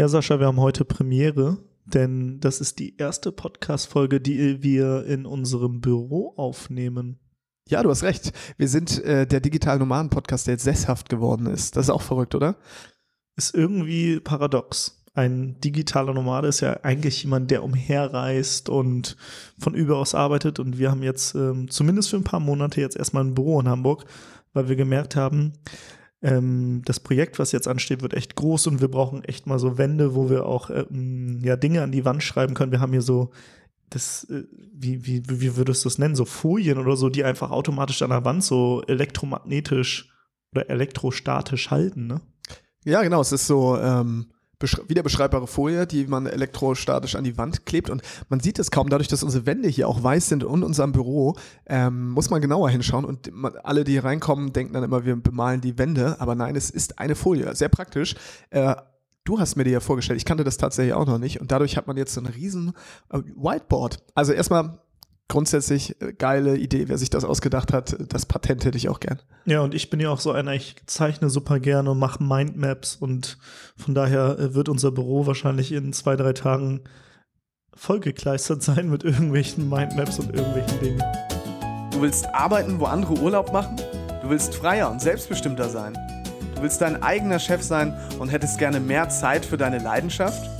Ja, Sascha, wir haben heute Premiere, denn das ist die erste Podcast-Folge, die wir in unserem Büro aufnehmen. Ja, du hast recht. Wir sind äh, der Digital Nomaden-Podcast, der jetzt sesshaft geworden ist. Das ist auch verrückt, oder? Ist irgendwie paradox. Ein digitaler Nomade ist ja eigentlich jemand, der umherreist und von überaus arbeitet. Und wir haben jetzt ähm, zumindest für ein paar Monate jetzt erstmal ein Büro in Hamburg, weil wir gemerkt haben, ähm, das Projekt, was jetzt ansteht, wird echt groß und wir brauchen echt mal so Wände, wo wir auch ähm, ja, Dinge an die Wand schreiben können. Wir haben hier so das, äh, wie, wie, wie würdest du das nennen, so Folien oder so, die einfach automatisch an der Wand so elektromagnetisch oder elektrostatisch halten, ne? Ja, genau. Es ist so ähm, wieder beschreibbare Folie, die man elektrostatisch an die Wand klebt. Und man sieht es kaum, dadurch, dass unsere Wände hier auch weiß sind und unserem Büro, ähm, muss man genauer hinschauen. Und man, alle, die reinkommen, denken dann immer, wir bemalen die Wände. Aber nein, es ist eine Folie. Sehr praktisch. Äh, Du hast mir die ja vorgestellt, ich kannte das tatsächlich auch noch nicht und dadurch hat man jetzt so ein riesen äh, Whiteboard. Also erstmal grundsätzlich äh, geile Idee, wer sich das ausgedacht hat. Das Patent hätte ich auch gern. Ja, und ich bin ja auch so einer, ich zeichne super gerne und mache Mindmaps und von daher äh, wird unser Büro wahrscheinlich in zwei, drei Tagen vollgekleistert sein mit irgendwelchen Mindmaps und irgendwelchen Dingen. Du willst arbeiten, wo andere Urlaub machen? Du willst freier und selbstbestimmter sein? Du willst dein eigener Chef sein und hättest gerne mehr Zeit für deine Leidenschaft?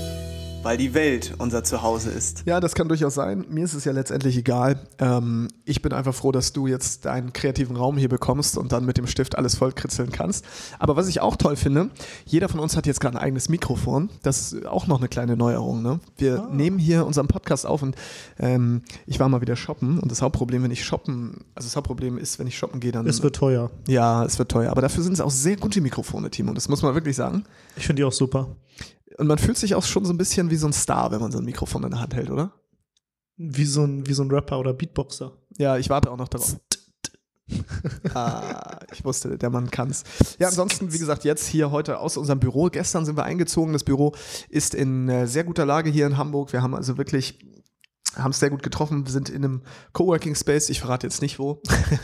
weil die Welt unser Zuhause ist. Ja, das kann durchaus sein. Mir ist es ja letztendlich egal. Ähm, ich bin einfach froh, dass du jetzt deinen kreativen Raum hier bekommst und dann mit dem Stift alles vollkritzeln kannst. Aber was ich auch toll finde, jeder von uns hat jetzt gerade ein eigenes Mikrofon. Das ist auch noch eine kleine Neuerung. Ne? Wir ah. nehmen hier unseren Podcast auf und ähm, ich war mal wieder shoppen und das Hauptproblem, wenn ich shoppen, also das Hauptproblem ist, wenn ich shoppen gehe, dann. Es wird teuer. Ja, es wird teuer. Aber dafür sind es auch sehr gute Mikrofone, Timo. Das muss man wirklich sagen. Ich finde die auch super. Und man fühlt sich auch schon so ein bisschen wie so ein Star, wenn man so ein Mikrofon in der Hand hält, oder? Wie so ein, wie so ein Rapper oder Beatboxer. Ja, ich warte auch noch darauf. ah, ich wusste, der Mann kann's. Ja, ansonsten, wie gesagt, jetzt hier heute aus unserem Büro. Gestern sind wir eingezogen. Das Büro ist in äh, sehr guter Lage hier in Hamburg. Wir haben also wirklich haben es sehr gut getroffen. Wir sind in einem Coworking Space, ich verrate jetzt nicht wo,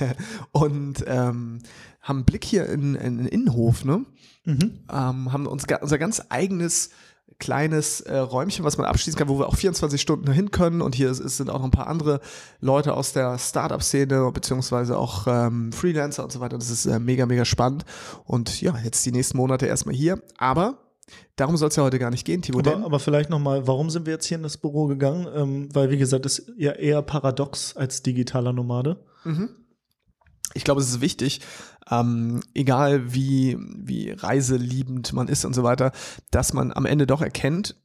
und ähm, haben einen Blick hier in, in den Innenhof, ne? Mhm. Ähm, haben uns unser ganz eigenes kleines äh, Räumchen, was man abschließen kann, wo wir auch 24 Stunden hin können. Und hier ist, sind auch noch ein paar andere Leute aus der Startup-Szene, beziehungsweise auch ähm, Freelancer und so weiter. Und das ist äh, mega, mega spannend. Und ja, jetzt die nächsten Monate erstmal hier. Aber Darum soll es ja heute gar nicht gehen, Timo. Aber, aber vielleicht nochmal, warum sind wir jetzt hier in das Büro gegangen? Ähm, weil, wie gesagt, ist ja eher paradox als digitaler Nomade. Mhm ich glaube, es ist wichtig, ähm, egal wie, wie reiseliebend man ist und so weiter, dass man am Ende doch erkennt,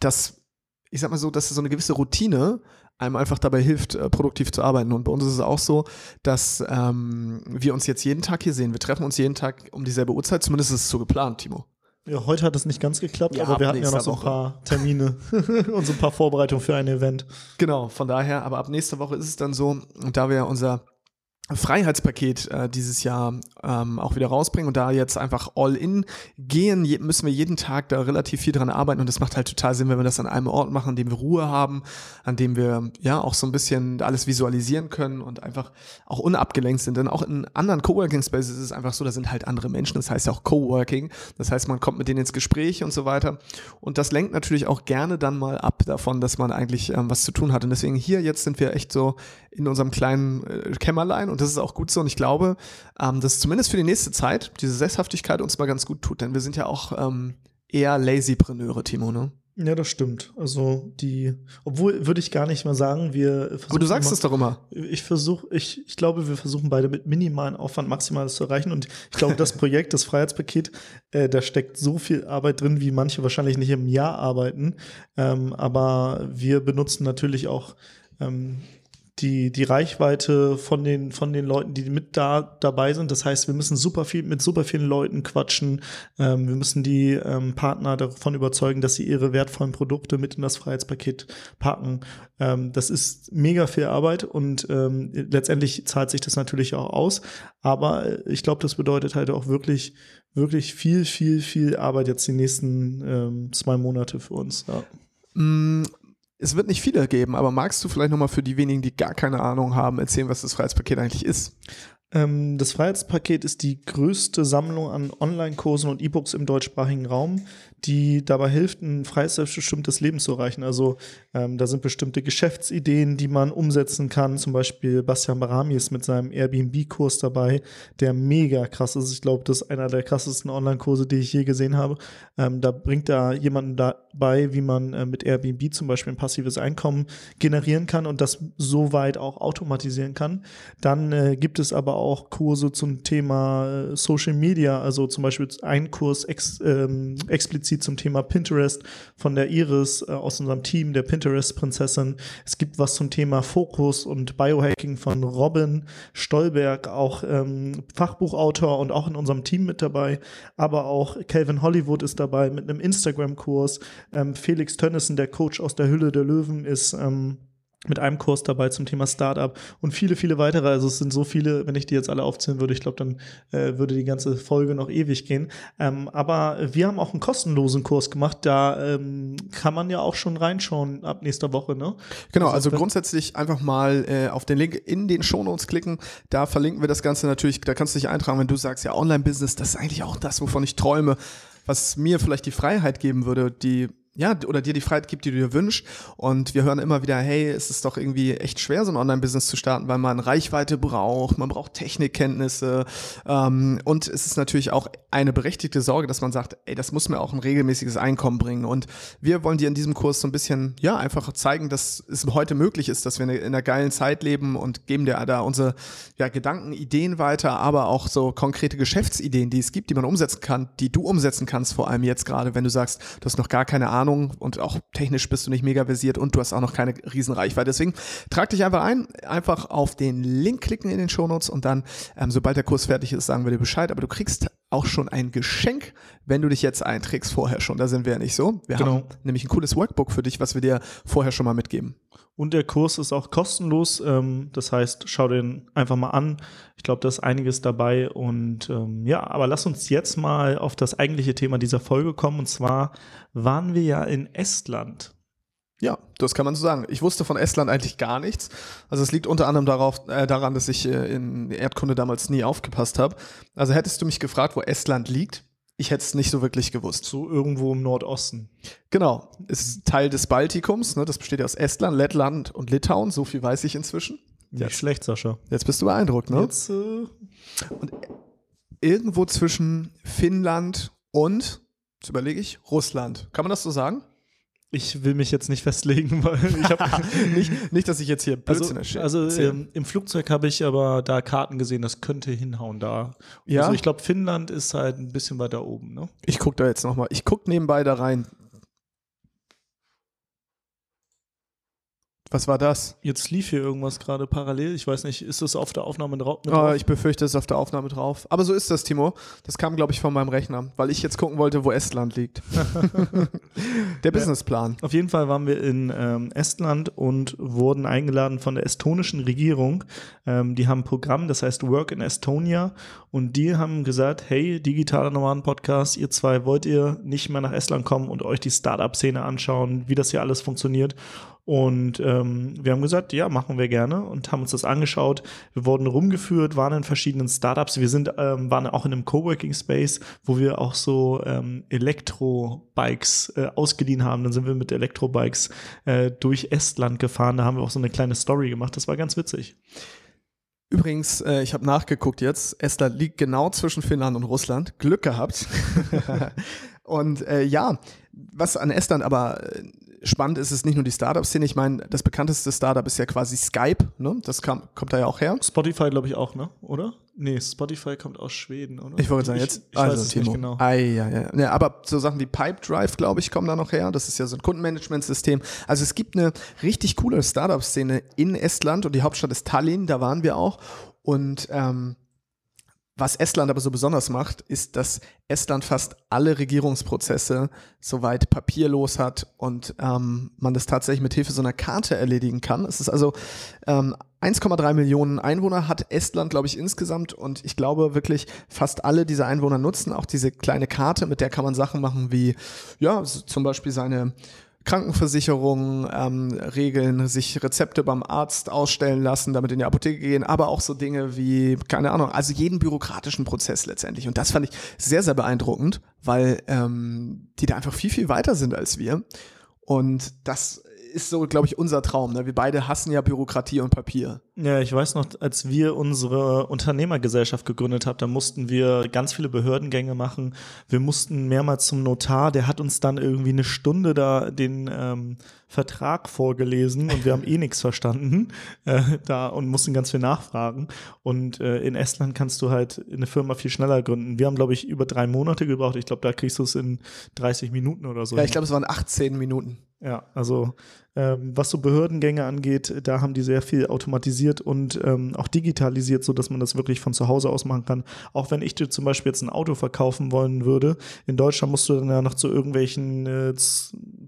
dass, ich sag mal so, dass so eine gewisse Routine einem einfach dabei hilft, äh, produktiv zu arbeiten. Und bei uns ist es auch so, dass ähm, wir uns jetzt jeden Tag hier sehen. Wir treffen uns jeden Tag um dieselbe Uhrzeit, zumindest ist es so geplant, Timo. Ja, heute hat es nicht ganz geklappt, ja, aber wir hatten ja noch so ein paar Termine und so ein paar Vorbereitungen für ein Event. Genau, von daher, aber ab nächster Woche ist es dann so, und da wir unser Freiheitspaket äh, dieses Jahr ähm, auch wieder rausbringen und da jetzt einfach all in gehen, je, müssen wir jeden Tag da relativ viel dran arbeiten und das macht halt total Sinn, wenn wir das an einem Ort machen, an dem wir Ruhe haben, an dem wir ja auch so ein bisschen alles visualisieren können und einfach auch unabgelenkt sind. Denn auch in anderen Coworking Spaces ist es einfach so, da sind halt andere Menschen, das heißt ja auch Coworking, das heißt man kommt mit denen ins Gespräch und so weiter. Und das lenkt natürlich auch gerne dann mal ab davon, dass man eigentlich ähm, was zu tun hat. Und deswegen hier jetzt sind wir echt so in unserem kleinen äh, Kämmerlein und das ist auch gut so. Und ich glaube, ähm, dass zumindest für die nächste Zeit diese Sesshaftigkeit uns mal ganz gut tut. Denn wir sind ja auch ähm, eher Lazypreneure, Timo, ne? Ja, das stimmt. Also die, obwohl würde ich gar nicht mal sagen, wir versuchen. Aber du sagst immer, es doch immer. Ich versuche, ich, ich glaube, wir versuchen beide mit minimalen Aufwand Maximales zu erreichen. Und ich glaube, das Projekt, das Freiheitspaket, äh, da steckt so viel Arbeit drin, wie manche wahrscheinlich nicht im Jahr arbeiten. Ähm, aber wir benutzen natürlich auch ähm, die, die Reichweite von den, von den Leuten, die mit da dabei sind. Das heißt, wir müssen super viel mit super vielen Leuten quatschen. Ähm, wir müssen die ähm, Partner davon überzeugen, dass sie ihre wertvollen Produkte mit in das Freiheitspaket packen. Ähm, das ist mega viel Arbeit und ähm, letztendlich zahlt sich das natürlich auch aus. Aber ich glaube, das bedeutet halt auch wirklich, wirklich viel, viel, viel Arbeit jetzt die nächsten ähm, zwei Monate für uns. Ja. Es wird nicht viele geben, aber magst du vielleicht nochmal für die wenigen, die gar keine Ahnung haben, erzählen, was das Freiheitspaket eigentlich ist? Ähm, das Freiheitspaket ist die größte Sammlung an Online-Kursen und E-Books im deutschsprachigen Raum, die dabei hilft, ein freies, selbstbestimmtes Leben zu erreichen. Also ähm, da sind bestimmte Geschäftsideen, die man umsetzen kann. Zum Beispiel Bastian Barami ist mit seinem Airbnb-Kurs dabei, der mega krass ist. Ich glaube, das ist einer der krassesten Online-Kurse, die ich je gesehen habe. Ähm, da bringt da jemanden dabei, wie man äh, mit Airbnb zum Beispiel ein passives Einkommen generieren kann und das so weit auch automatisieren kann. Dann äh, gibt es aber auch Kurse zum Thema äh, Social Media, also zum Beispiel ein Kurs ex, ähm, explizit zum Thema Pinterest von der Iris äh, aus unserem Team, der Pinterest-Prinzessin. Es gibt was zum Thema Fokus und Biohacking von Robin Stolberg, auch ähm, Fachbuchautor und auch in unserem Team mit dabei. Aber auch Calvin Hollywood ist dabei mit einem Instagram-Kurs. Ähm, Felix Tönnissen, der Coach aus der Hülle der Löwen, ist ähm, mit einem Kurs dabei zum Thema Startup und viele, viele weitere. Also es sind so viele, wenn ich die jetzt alle aufzählen würde, ich glaube, dann äh, würde die ganze Folge noch ewig gehen. Ähm, aber wir haben auch einen kostenlosen Kurs gemacht. Da ähm, kann man ja auch schon reinschauen ab nächster Woche, ne? Genau, also, also grundsätzlich einfach mal äh, auf den Link in den Shownotes klicken. Da verlinken wir das Ganze natürlich. Da kannst du dich eintragen, wenn du sagst, ja, Online-Business, das ist eigentlich auch das, wovon ich träume was mir vielleicht die Freiheit geben würde, die ja, oder dir die Freiheit gibt, die du dir wünschst. Und wir hören immer wieder, hey, es ist doch irgendwie echt schwer, so ein Online-Business zu starten, weil man Reichweite braucht, man braucht Technikkenntnisse. Ähm, und es ist natürlich auch eine berechtigte Sorge, dass man sagt, ey, das muss mir auch ein regelmäßiges Einkommen bringen. Und wir wollen dir in diesem Kurs so ein bisschen, ja, einfach zeigen, dass es heute möglich ist, dass wir in einer geilen Zeit leben und geben dir da unsere ja, Gedanken, Ideen weiter, aber auch so konkrete Geschäftsideen, die es gibt, die man umsetzen kann, die du umsetzen kannst, vor allem jetzt gerade, wenn du sagst, du hast noch gar keine Ahnung, Ahnung und auch technisch bist du nicht mega versiert und du hast auch noch keine Riesenreichweite. Deswegen trag dich einfach ein, einfach auf den Link klicken in den Shownotes und dann, ähm, sobald der Kurs fertig ist, sagen wir dir Bescheid. Aber du kriegst auch schon ein Geschenk, wenn du dich jetzt einträgst vorher schon. Da sind wir ja nicht so. Wir genau. haben nämlich ein cooles Workbook für dich, was wir dir vorher schon mal mitgeben. Und der Kurs ist auch kostenlos. Ähm, das heißt, schau den einfach mal an. Ich glaube, da ist einiges dabei. Und ähm, ja, aber lass uns jetzt mal auf das eigentliche Thema dieser Folge kommen. Und zwar waren wir ja in Estland. Ja, das kann man so sagen. Ich wusste von Estland eigentlich gar nichts. Also es liegt unter anderem darauf, äh, daran, dass ich äh, in Erdkunde damals nie aufgepasst habe. Also hättest du mich gefragt, wo Estland liegt, ich hätte es nicht so wirklich gewusst. So irgendwo im Nordosten. Genau. Es ist Teil des Baltikums. Ne? Das besteht ja aus Estland, Lettland und Litauen. So viel weiß ich inzwischen. Nicht jetzt, schlecht, Sascha. Jetzt bist du beeindruckt, ne? Jetzt, äh und irgendwo zwischen Finnland und, jetzt überlege ich, Russland. Kann man das so sagen? Ich will mich jetzt nicht festlegen, weil ich habe nicht, nicht, dass ich jetzt hier Blödsinn Also, also ähm, im Flugzeug habe ich aber da Karten gesehen, das könnte hinhauen da. Ja. Also ich glaube, Finnland ist halt ein bisschen weiter oben. Ne? Ich gucke da jetzt nochmal. Ich gucke nebenbei da rein. Was war das? Jetzt lief hier irgendwas gerade parallel. Ich weiß nicht, ist das auf der Aufnahme drauf? Oh, ich befürchte, es ist auf der Aufnahme drauf. Aber so ist das, Timo. Das kam, glaube ich, von meinem Rechner, weil ich jetzt gucken wollte, wo Estland liegt. der Businessplan. Auf jeden Fall waren wir in ähm, Estland und wurden eingeladen von der estonischen Regierung. Ähm, die haben ein Programm, das heißt Work in Estonia. Und die haben gesagt, hey, digitaler Nomaden-Podcast, ihr zwei, wollt ihr nicht mehr nach Estland kommen und euch die Startup-Szene anschauen, wie das hier alles funktioniert? Und ähm, wir haben gesagt, ja, machen wir gerne und haben uns das angeschaut. Wir wurden rumgeführt, waren in verschiedenen Startups. Wir sind, ähm, waren auch in einem Coworking Space, wo wir auch so ähm, Elektrobikes äh, ausgeliehen haben. Dann sind wir mit Elektrobikes äh, durch Estland gefahren. Da haben wir auch so eine kleine Story gemacht. Das war ganz witzig. Übrigens, äh, ich habe nachgeguckt jetzt. Estland liegt genau zwischen Finnland und Russland. Glück gehabt. und äh, ja, was an Estland aber äh, spannend ist es nicht nur die Startup-Szene. Ich meine, das bekannteste Startup ist ja quasi Skype, ne? Das kam, kommt da ja auch her. Spotify, glaube ich, auch, ne? Oder? Nee, Spotify kommt aus Schweden, oder? Ich wollte sagen, jetzt, ich, ich also weiß es Timo. nicht genau. Ei, ja, ja. ja, aber so Sachen wie Pipedrive, glaube ich, kommen da noch her. Das ist ja so ein Kundenmanagementsystem. Also es gibt eine richtig coole Startup-Szene in Estland und die Hauptstadt ist Tallinn, da waren wir auch. Und ähm, was Estland aber so besonders macht, ist, dass Estland fast alle Regierungsprozesse soweit papierlos hat und ähm, man das tatsächlich mit Hilfe so einer Karte erledigen kann. Es ist also ähm, 1,3 Millionen Einwohner hat Estland, glaube ich, insgesamt und ich glaube wirklich fast alle dieser Einwohner nutzen auch diese kleine Karte, mit der kann man Sachen machen wie, ja, zum Beispiel seine Krankenversicherung ähm, regeln, sich Rezepte beim Arzt ausstellen lassen, damit in die Apotheke gehen, aber auch so Dinge wie, keine Ahnung, also jeden bürokratischen Prozess letztendlich. Und das fand ich sehr, sehr beeindruckend, weil ähm, die da einfach viel, viel weiter sind als wir. Und das ist so, glaube ich, unser Traum. Ne? Wir beide hassen ja Bürokratie und Papier. Ja, ich weiß noch, als wir unsere Unternehmergesellschaft gegründet haben, da mussten wir ganz viele Behördengänge machen. Wir mussten mehrmals zum Notar, der hat uns dann irgendwie eine Stunde da den ähm, Vertrag vorgelesen und wir haben eh nichts verstanden äh, da und mussten ganz viel nachfragen. Und äh, in Estland kannst du halt eine Firma viel schneller gründen. Wir haben, glaube ich, über drei Monate gebraucht. Ich glaube, da kriegst du es in 30 Minuten oder so. Ja, ich glaube, es waren 18 Minuten. Ja, also ähm, was so Behördengänge angeht, da haben die sehr viel automatisiert und ähm, auch digitalisiert, so dass man das wirklich von zu Hause aus machen kann. Auch wenn ich dir zum Beispiel jetzt ein Auto verkaufen wollen würde, in Deutschland musst du dann ja noch zu irgendwelchen äh,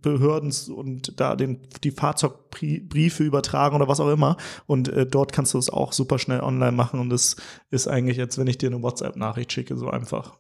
Behörden und da den, die Fahrzeugbriefe übertragen oder was auch immer. Und äh, dort kannst du es auch super schnell online machen und es ist eigentlich, als wenn ich dir eine WhatsApp-Nachricht schicke, so einfach.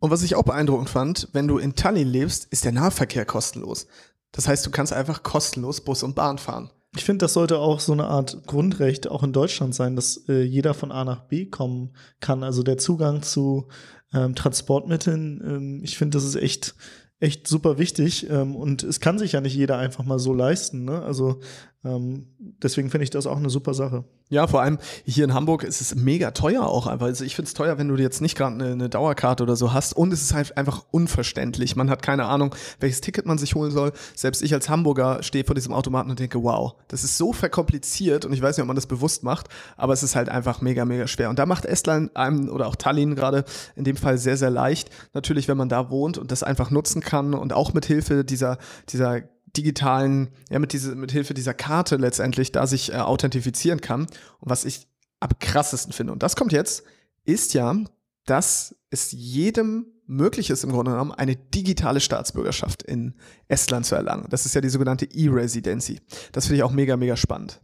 Und was ich auch beeindruckend fand, wenn du in Tallinn lebst, ist der Nahverkehr kostenlos. Das heißt, du kannst einfach kostenlos Bus und Bahn fahren. Ich finde, das sollte auch so eine Art Grundrecht auch in Deutschland sein, dass äh, jeder von A nach B kommen kann. Also der Zugang zu ähm, Transportmitteln, ähm, ich finde, das ist echt, echt super wichtig. Ähm, und es kann sich ja nicht jeder einfach mal so leisten. Ne? Also deswegen finde ich das auch eine super Sache. Ja, vor allem hier in Hamburg ist es mega teuer auch einfach. Also ich finde es teuer, wenn du jetzt nicht gerade eine, eine, Dauerkarte oder so hast. Und es ist halt einfach unverständlich. Man hat keine Ahnung, welches Ticket man sich holen soll. Selbst ich als Hamburger stehe vor diesem Automaten und denke, wow, das ist so verkompliziert und ich weiß nicht, ob man das bewusst macht, aber es ist halt einfach mega, mega schwer. Und da macht Estland einem oder auch Tallinn gerade in dem Fall sehr, sehr leicht. Natürlich, wenn man da wohnt und das einfach nutzen kann und auch mit Hilfe dieser, dieser digitalen, ja, mit, diese, mit Hilfe dieser Karte letztendlich da sich äh, authentifizieren kann. Und was ich am krassesten finde, und das kommt jetzt, ist ja, dass es jedem möglich ist, im Grunde genommen eine digitale Staatsbürgerschaft in Estland zu erlangen. Das ist ja die sogenannte E-Residency. Das finde ich auch mega, mega spannend.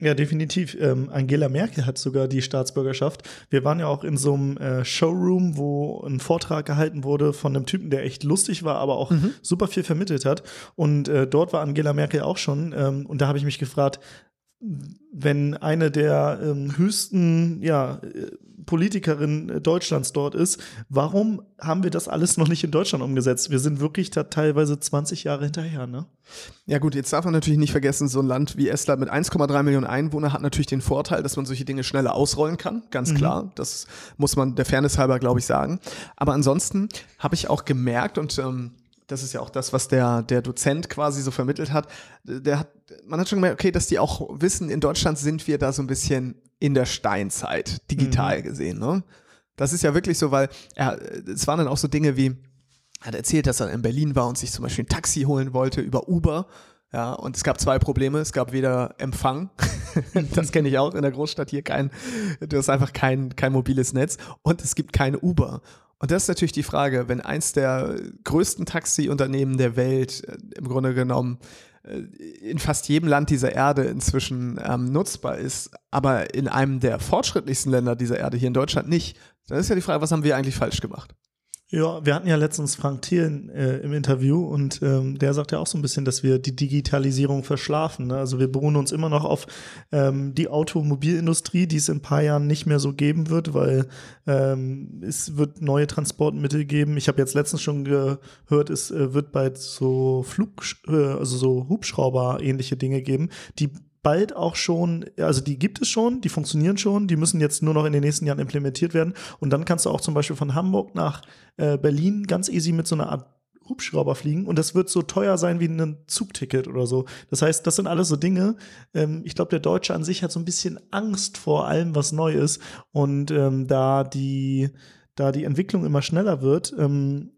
Ja, definitiv. Ähm, Angela Merkel hat sogar die Staatsbürgerschaft. Wir waren ja auch in so einem äh, Showroom, wo ein Vortrag gehalten wurde von einem Typen, der echt lustig war, aber auch mhm. super viel vermittelt hat. Und äh, dort war Angela Merkel auch schon. Ähm, und da habe ich mich gefragt, wenn eine der ähm, höchsten ja, äh, Politikerinnen Deutschlands dort ist, warum haben wir das alles noch nicht in Deutschland umgesetzt? Wir sind wirklich da teilweise 20 Jahre hinterher, ne? Ja gut, jetzt darf man natürlich nicht vergessen, so ein Land wie Estland mit 1,3 Millionen Einwohnern hat natürlich den Vorteil, dass man solche Dinge schneller ausrollen kann, ganz mhm. klar. Das muss man der Fairness halber, glaube ich, sagen. Aber ansonsten habe ich auch gemerkt und ähm, das ist ja auch das, was der, der Dozent quasi so vermittelt hat. Der hat, man hat schon gemerkt, okay, dass die auch wissen, in Deutschland sind wir da so ein bisschen in der Steinzeit, digital mhm. gesehen. Ne? Das ist ja wirklich so, weil er, es waren dann auch so Dinge wie, er hat erzählt, dass er in Berlin war und sich zum Beispiel ein Taxi holen wollte über Uber. Ja, und es gab zwei Probleme. Es gab weder Empfang, das kenne ich auch in der Großstadt hier kein, du hast einfach kein, kein mobiles Netz und es gibt keine Uber. Und das ist natürlich die Frage, wenn eins der größten Taxiunternehmen der Welt äh, im Grunde genommen äh, in fast jedem Land dieser Erde inzwischen ähm, nutzbar ist, aber in einem der fortschrittlichsten Länder dieser Erde, hier in Deutschland nicht, dann ist ja die Frage, was haben wir eigentlich falsch gemacht? Ja, wir hatten ja letztens Frank Thielen äh, im Interview und ähm, der sagt ja auch so ein bisschen, dass wir die Digitalisierung verschlafen. Ne? Also wir beruhen uns immer noch auf ähm, die Automobilindustrie, die es in ein paar Jahren nicht mehr so geben wird, weil ähm, es wird neue Transportmittel geben. Ich habe jetzt letztens schon gehört, es äh, wird bald so Flug, äh, also so Hubschrauber-ähnliche Dinge geben, die bald auch schon, also die gibt es schon, die funktionieren schon, die müssen jetzt nur noch in den nächsten Jahren implementiert werden. Und dann kannst du auch zum Beispiel von Hamburg nach äh, Berlin ganz easy mit so einer Art Hubschrauber fliegen und das wird so teuer sein wie ein Zugticket oder so. Das heißt, das sind alles so Dinge. Ähm, ich glaube, der Deutsche an sich hat so ein bisschen Angst vor allem, was neu ist. Und ähm, da die, da die Entwicklung immer schneller wird, ähm,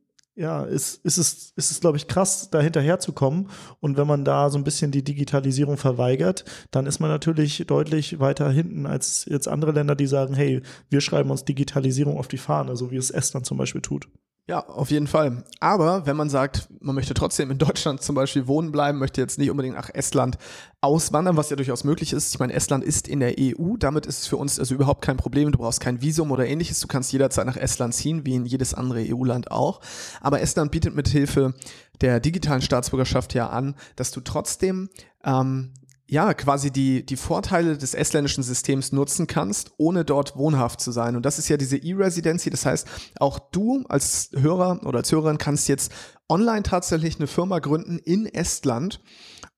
ja, ist, ist es, ist es, glaube ich, krass, da hinterherzukommen. Und wenn man da so ein bisschen die Digitalisierung verweigert, dann ist man natürlich deutlich weiter hinten als jetzt andere Länder, die sagen, hey, wir schreiben uns Digitalisierung auf die Fahne, so wie es Estland zum Beispiel tut. Ja, auf jeden Fall. Aber wenn man sagt, man möchte trotzdem in Deutschland zum Beispiel wohnen bleiben, möchte jetzt nicht unbedingt nach Estland auswandern, was ja durchaus möglich ist. Ich meine, Estland ist in der EU, damit ist es für uns also überhaupt kein Problem. Du brauchst kein Visum oder ähnliches. Du kannst jederzeit nach Estland ziehen, wie in jedes andere EU-Land auch. Aber Estland bietet mit Hilfe der digitalen Staatsbürgerschaft ja an, dass du trotzdem ähm, ja, quasi die, die Vorteile des estländischen Systems nutzen kannst, ohne dort wohnhaft zu sein. Und das ist ja diese E-Residency. Das heißt, auch du als Hörer oder als Hörerin kannst jetzt online tatsächlich eine Firma gründen in Estland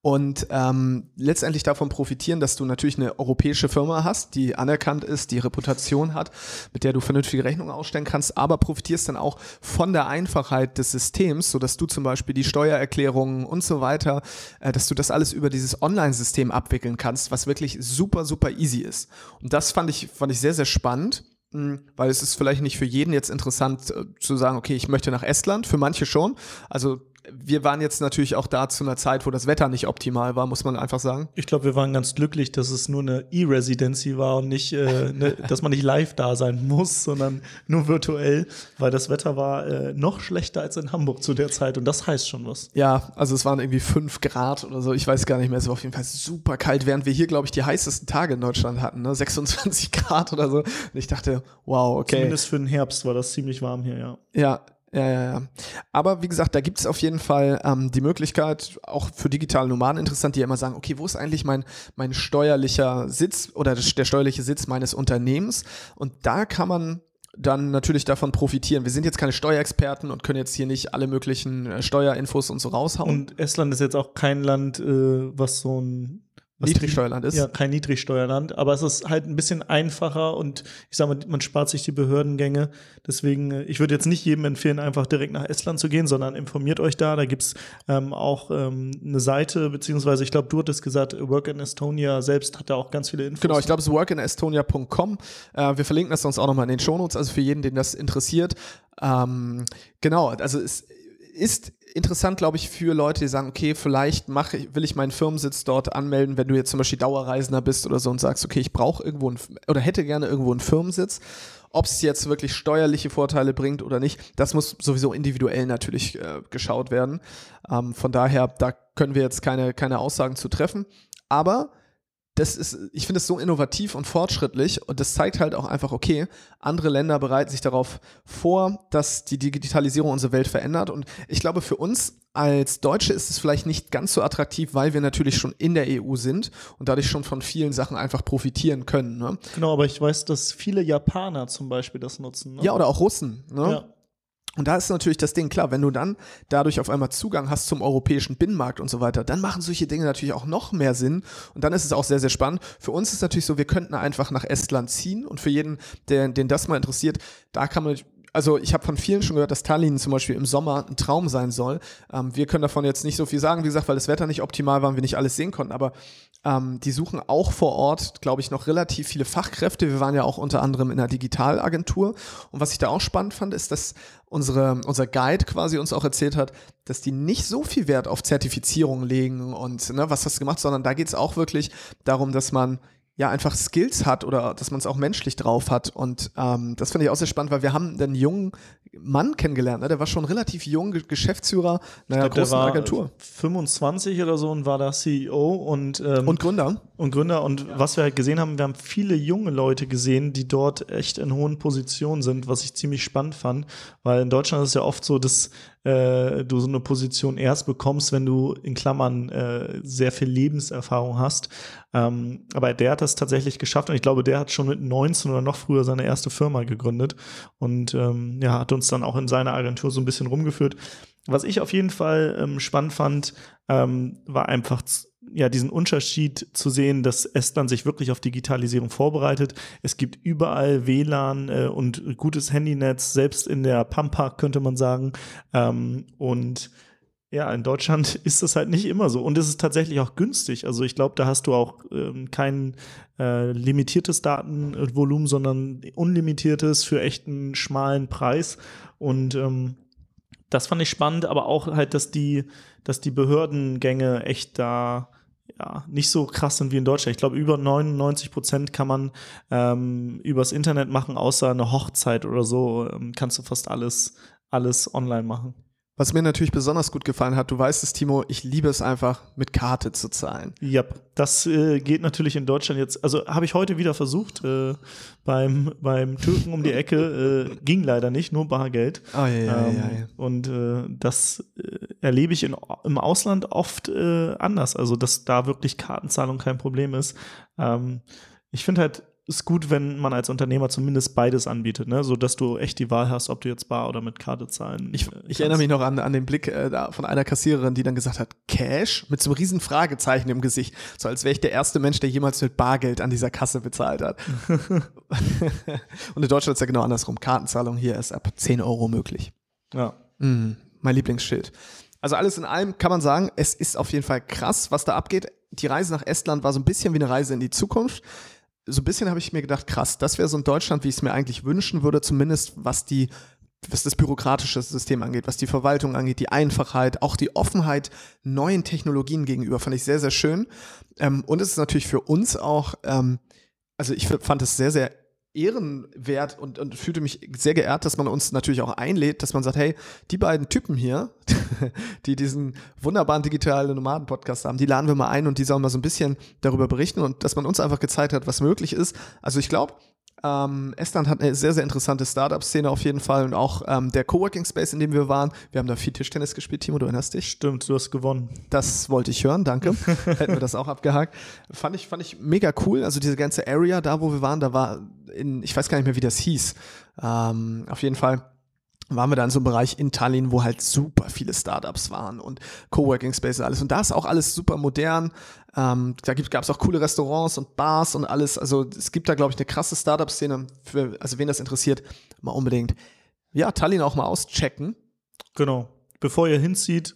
und ähm, letztendlich davon profitieren, dass du natürlich eine europäische Firma hast, die anerkannt ist, die Reputation hat, mit der du vernünftige Rechnungen ausstellen kannst, aber profitierst dann auch von der Einfachheit des Systems, so dass du zum Beispiel die Steuererklärungen und so weiter, äh, dass du das alles über dieses Online-System abwickeln kannst, was wirklich super, super easy ist. Und das fand ich, fand ich sehr, sehr spannend hm, weil es ist vielleicht nicht für jeden jetzt interessant äh, zu sagen, okay, ich möchte nach Estland, für manche schon. Also wir waren jetzt natürlich auch da zu einer Zeit, wo das Wetter nicht optimal war, muss man einfach sagen. Ich glaube, wir waren ganz glücklich, dass es nur eine E-Residency war und nicht, äh, ne, dass man nicht live da sein muss, sondern nur virtuell, weil das Wetter war äh, noch schlechter als in Hamburg zu der Zeit und das heißt schon was. Ja, also es waren irgendwie fünf Grad oder so, ich weiß gar nicht mehr, es war auf jeden Fall super kalt, während wir hier, glaube ich, die heißesten Tage in Deutschland hatten, ne? 26 Grad oder so. Und ich dachte, wow, okay. Zumindest für den Herbst war das ziemlich warm hier, ja. Ja, ja, ja, ja. Aber wie gesagt, da gibt es auf jeden Fall ähm, die Möglichkeit, auch für digitale Nomaden interessant, die ja immer sagen, okay, wo ist eigentlich mein, mein steuerlicher Sitz oder der steuerliche Sitz meines Unternehmens? Und da kann man dann natürlich davon profitieren. Wir sind jetzt keine Steuerexperten und können jetzt hier nicht alle möglichen äh, Steuerinfos und so raushauen. Und Estland ist jetzt auch kein Land, äh, was so ein Niedrigsteuerland ist. Ja, kein Niedrigsteuerland, aber es ist halt ein bisschen einfacher und ich sage mal, man spart sich die Behördengänge. Deswegen, äh, ich würde jetzt nicht jedem empfehlen, einfach direkt nach Estland zu gehen, sondern informiert euch da. Da gibt's ähm, auch ähm, eine Seite, beziehungsweise ich glaube, du hattest gesagt, Work in Estonia selbst hat da auch ganz viele Infos. Genau, ich glaube, es ist workinestonia.com. Äh, wir verlinken das sonst auch nochmal in den Shownotes, also für jeden, den das interessiert. Ähm, genau, also es ist interessant, glaube ich, für Leute, die sagen, okay, vielleicht mache, will ich meinen Firmensitz dort anmelden, wenn du jetzt zum Beispiel Dauerreisender bist oder so und sagst, okay, ich brauche irgendwo einen, oder hätte gerne irgendwo einen Firmensitz. Ob es jetzt wirklich steuerliche Vorteile bringt oder nicht, das muss sowieso individuell natürlich äh, geschaut werden. Ähm, von daher, da können wir jetzt keine, keine Aussagen zu treffen. Aber das ist, ich finde es so innovativ und fortschrittlich und das zeigt halt auch einfach, okay, andere Länder bereiten sich darauf vor, dass die Digitalisierung unsere Welt verändert und ich glaube, für uns als Deutsche ist es vielleicht nicht ganz so attraktiv, weil wir natürlich schon in der EU sind und dadurch schon von vielen Sachen einfach profitieren können. Ne? Genau, aber ich weiß, dass viele Japaner zum Beispiel das nutzen. Ne? Ja, oder auch Russen. Ne? Ja. Und da ist natürlich das Ding klar, wenn du dann dadurch auf einmal Zugang hast zum europäischen Binnenmarkt und so weiter, dann machen solche Dinge natürlich auch noch mehr Sinn und dann ist es auch sehr, sehr spannend. Für uns ist es natürlich so, wir könnten einfach nach Estland ziehen und für jeden, der, den das mal interessiert, da kann man also ich habe von vielen schon gehört, dass Tallinn zum Beispiel im Sommer ein Traum sein soll. Ähm, wir können davon jetzt nicht so viel sagen, wie gesagt, weil das Wetter nicht optimal war und wir nicht alles sehen konnten. Aber ähm, die suchen auch vor Ort, glaube ich, noch relativ viele Fachkräfte. Wir waren ja auch unter anderem in einer Digitalagentur. Und was ich da auch spannend fand, ist, dass unsere, unser Guide quasi uns auch erzählt hat, dass die nicht so viel Wert auf Zertifizierung legen und ne, was hast du gemacht, sondern da geht es auch wirklich darum, dass man ja einfach Skills hat oder dass man es auch menschlich drauf hat. Und ähm, das finde ich auch sehr spannend, weil wir haben einen jungen Mann kennengelernt, ne? der war schon relativ jung, Geschäftsführer einer glaub, großen Agentur. 25 oder so und war da CEO und, ähm, und Gründer. Und Gründer. Und ja. was wir halt gesehen haben, wir haben viele junge Leute gesehen, die dort echt in hohen Positionen sind, was ich ziemlich spannend fand, weil in Deutschland ist es ja oft so, dass äh, du so eine Position erst bekommst, wenn du in Klammern äh, sehr viel Lebenserfahrung hast. Ähm, aber der hat das tatsächlich geschafft und ich glaube, der hat schon mit 19 oder noch früher seine erste Firma gegründet und ähm, ja, hat uns dann auch in seiner Agentur so ein bisschen rumgeführt. Was ich auf jeden Fall ähm, spannend fand, ähm, war einfach ja diesen Unterschied zu sehen, dass Estland sich wirklich auf Digitalisierung vorbereitet. Es gibt überall WLAN äh, und gutes Handynetz, selbst in der Pampa könnte man sagen. Ähm, und ja, in Deutschland ist das halt nicht immer so. Und es ist tatsächlich auch günstig. Also ich glaube, da hast du auch ähm, kein äh, limitiertes Datenvolumen, sondern unlimitiertes für echten schmalen Preis. Und ähm, das fand ich spannend, aber auch halt, dass die, dass die Behördengänge echt da ja, nicht so krass sind wie in Deutschland. Ich glaube, über 99 Prozent kann man ähm, übers Internet machen, außer eine Hochzeit oder so, ähm, kannst du fast alles, alles online machen. Was mir natürlich besonders gut gefallen hat, du weißt es, Timo, ich liebe es einfach, mit Karte zu zahlen. Ja, das äh, geht natürlich in Deutschland jetzt. Also habe ich heute wieder versucht, äh, beim, beim Türken um die Ecke, äh, ging leider nicht, nur Bargeld. Oh, ja, ja, ähm, ja, ja. Und äh, das äh, erlebe ich in, im Ausland oft äh, anders. Also, dass da wirklich Kartenzahlung kein Problem ist. Ähm, ich finde halt, ist gut, wenn man als Unternehmer zumindest beides anbietet, ne? so dass du echt die Wahl hast, ob du jetzt bar oder mit Karte zahlen. Ich, ich erinnere mich noch an, an den Blick äh, von einer Kassiererin, die dann gesagt hat, Cash mit so einem riesen Fragezeichen im Gesicht, so als wäre ich der erste Mensch, der jemals mit Bargeld an dieser Kasse bezahlt hat. Und in Deutschland ist ja genau andersrum. Kartenzahlung hier ist ab 10 Euro möglich. Ja. Mm, mein Lieblingsschild. Also alles in allem kann man sagen, es ist auf jeden Fall krass, was da abgeht. Die Reise nach Estland war so ein bisschen wie eine Reise in die Zukunft so ein bisschen habe ich mir gedacht, krass, das wäre so ein Deutschland, wie ich es mir eigentlich wünschen würde, zumindest was die was das bürokratische System angeht, was die Verwaltung angeht, die Einfachheit, auch die Offenheit neuen Technologien gegenüber, fand ich sehr, sehr schön. Ähm, und es ist natürlich für uns auch, ähm, also ich fand es sehr, sehr ehrenwert und, und fühlte mich sehr geehrt, dass man uns natürlich auch einlädt, dass man sagt, hey, die beiden Typen hier, die diesen wunderbaren digitalen Nomaden-Podcast haben, die laden wir mal ein und die sollen mal so ein bisschen darüber berichten und dass man uns einfach gezeigt hat, was möglich ist. Also ich glaube, ähm, Estland hat eine sehr, sehr interessante Startup-Szene auf jeden Fall und auch ähm, der Coworking Space, in dem wir waren. Wir haben da viel Tischtennis gespielt, Timo, du erinnerst dich? Stimmt, du hast gewonnen. Das wollte ich hören, danke. Hätten wir das auch abgehakt. Fand ich, fand ich mega cool. Also diese ganze Area da, wo wir waren, da war in, ich weiß gar nicht mehr, wie das hieß. Ähm, auf jeden Fall waren wir da in so einem Bereich in Tallinn, wo halt super viele Startups waren und Coworking Spaces und alles. Und da ist auch alles super modern. Ähm, da gab es auch coole Restaurants und Bars und alles. Also es gibt da, glaube ich, eine krasse Startup-Szene. Also wen das interessiert, mal unbedingt. Ja, Tallinn auch mal auschecken. Genau. Bevor ihr hinzieht,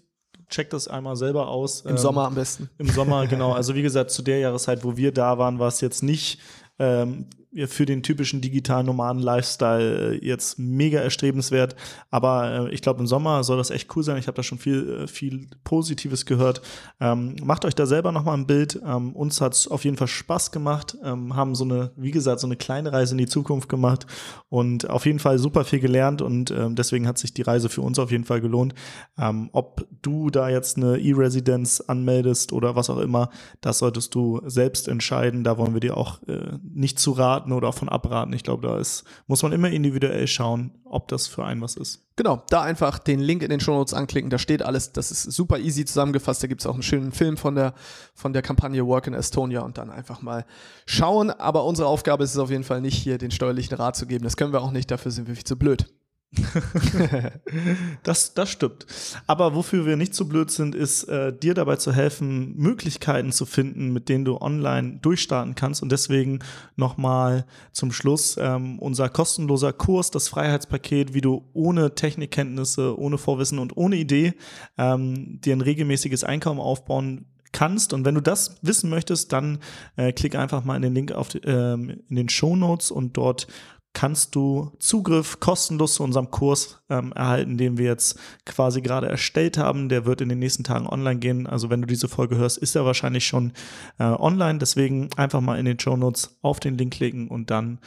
checkt das einmal selber aus. Im ähm, Sommer am besten. Im Sommer, genau. Also wie gesagt, zu der Jahreszeit, wo wir da waren, war es jetzt nicht ähm, für den typischen digitalen normalen Lifestyle äh, jetzt mega erstrebenswert. Aber äh, ich glaube, im Sommer soll das echt cool sein. Ich habe da schon viel, äh, viel Positives gehört. Ähm, macht euch da selber nochmal ein Bild. Ähm, uns hat es auf jeden Fall Spaß gemacht. Ähm, haben so eine, wie gesagt, so eine kleine Reise in die Zukunft gemacht und auf jeden Fall super viel gelernt und ähm, deswegen hat sich die Reise für uns auf jeden Fall gelohnt. Ähm, ob du da jetzt eine E-Residenz anmeldest oder was auch immer, das solltest du selbst entscheiden. Da wollen wir dir auch äh, nicht zu raten raten oder von abraten. Ich glaube, da ist, muss man immer individuell schauen, ob das für einen was ist. Genau, da einfach den Link in den Show Notes anklicken, da steht alles, das ist super easy zusammengefasst, da gibt es auch einen schönen Film von der, von der Kampagne Work in Estonia und dann einfach mal schauen. Aber unsere Aufgabe ist es auf jeden Fall nicht, hier den steuerlichen Rat zu geben. Das können wir auch nicht, dafür sind wir viel zu blöd. das, das stimmt. Aber wofür wir nicht so blöd sind, ist, äh, dir dabei zu helfen, Möglichkeiten zu finden, mit denen du online durchstarten kannst. Und deswegen nochmal zum Schluss ähm, unser kostenloser Kurs, das Freiheitspaket, wie du ohne Technikkenntnisse, ohne Vorwissen und ohne Idee ähm, dir ein regelmäßiges Einkommen aufbauen kannst. Und wenn du das wissen möchtest, dann äh, klick einfach mal in den Link auf ähm, in den Show Notes und dort kannst du Zugriff kostenlos zu unserem Kurs ähm, erhalten, den wir jetzt quasi gerade erstellt haben. Der wird in den nächsten Tagen online gehen. Also wenn du diese Folge hörst, ist er wahrscheinlich schon äh, online. Deswegen einfach mal in den Show Notes auf den Link klicken und dann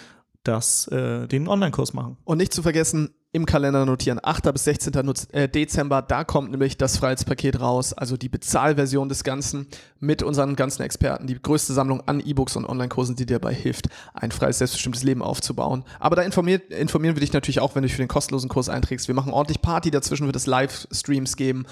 das, äh, den Online-Kurs machen. Und nicht zu vergessen, im Kalender notieren. 8. bis 16. Äh, Dezember, da kommt nämlich das Freiheitspaket raus, also die Bezahlversion des Ganzen mit unseren ganzen Experten, die größte Sammlung an E-Books und Online-Kursen, die dir dabei hilft, ein freies, selbstbestimmtes Leben aufzubauen. Aber da informiert, informieren wir dich natürlich auch, wenn du dich für den kostenlosen Kurs einträgst. Wir machen ordentlich Party, dazwischen wird es Livestreams geben,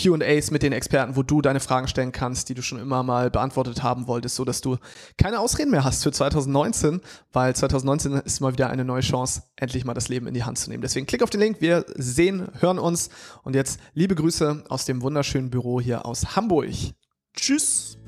Q&As mit den Experten, wo du deine Fragen stellen kannst, die du schon immer mal beantwortet haben wolltest, sodass du keine Ausreden mehr hast für 2019, weil 2019 ist mal wieder eine neue Chance, endlich mal das Leben in die Hand zu nehmen. Deswegen klick auf den Link, wir sehen, hören uns und jetzt liebe Grüße aus dem wunderschönen Büro hier aus Hamburg. Tschüss.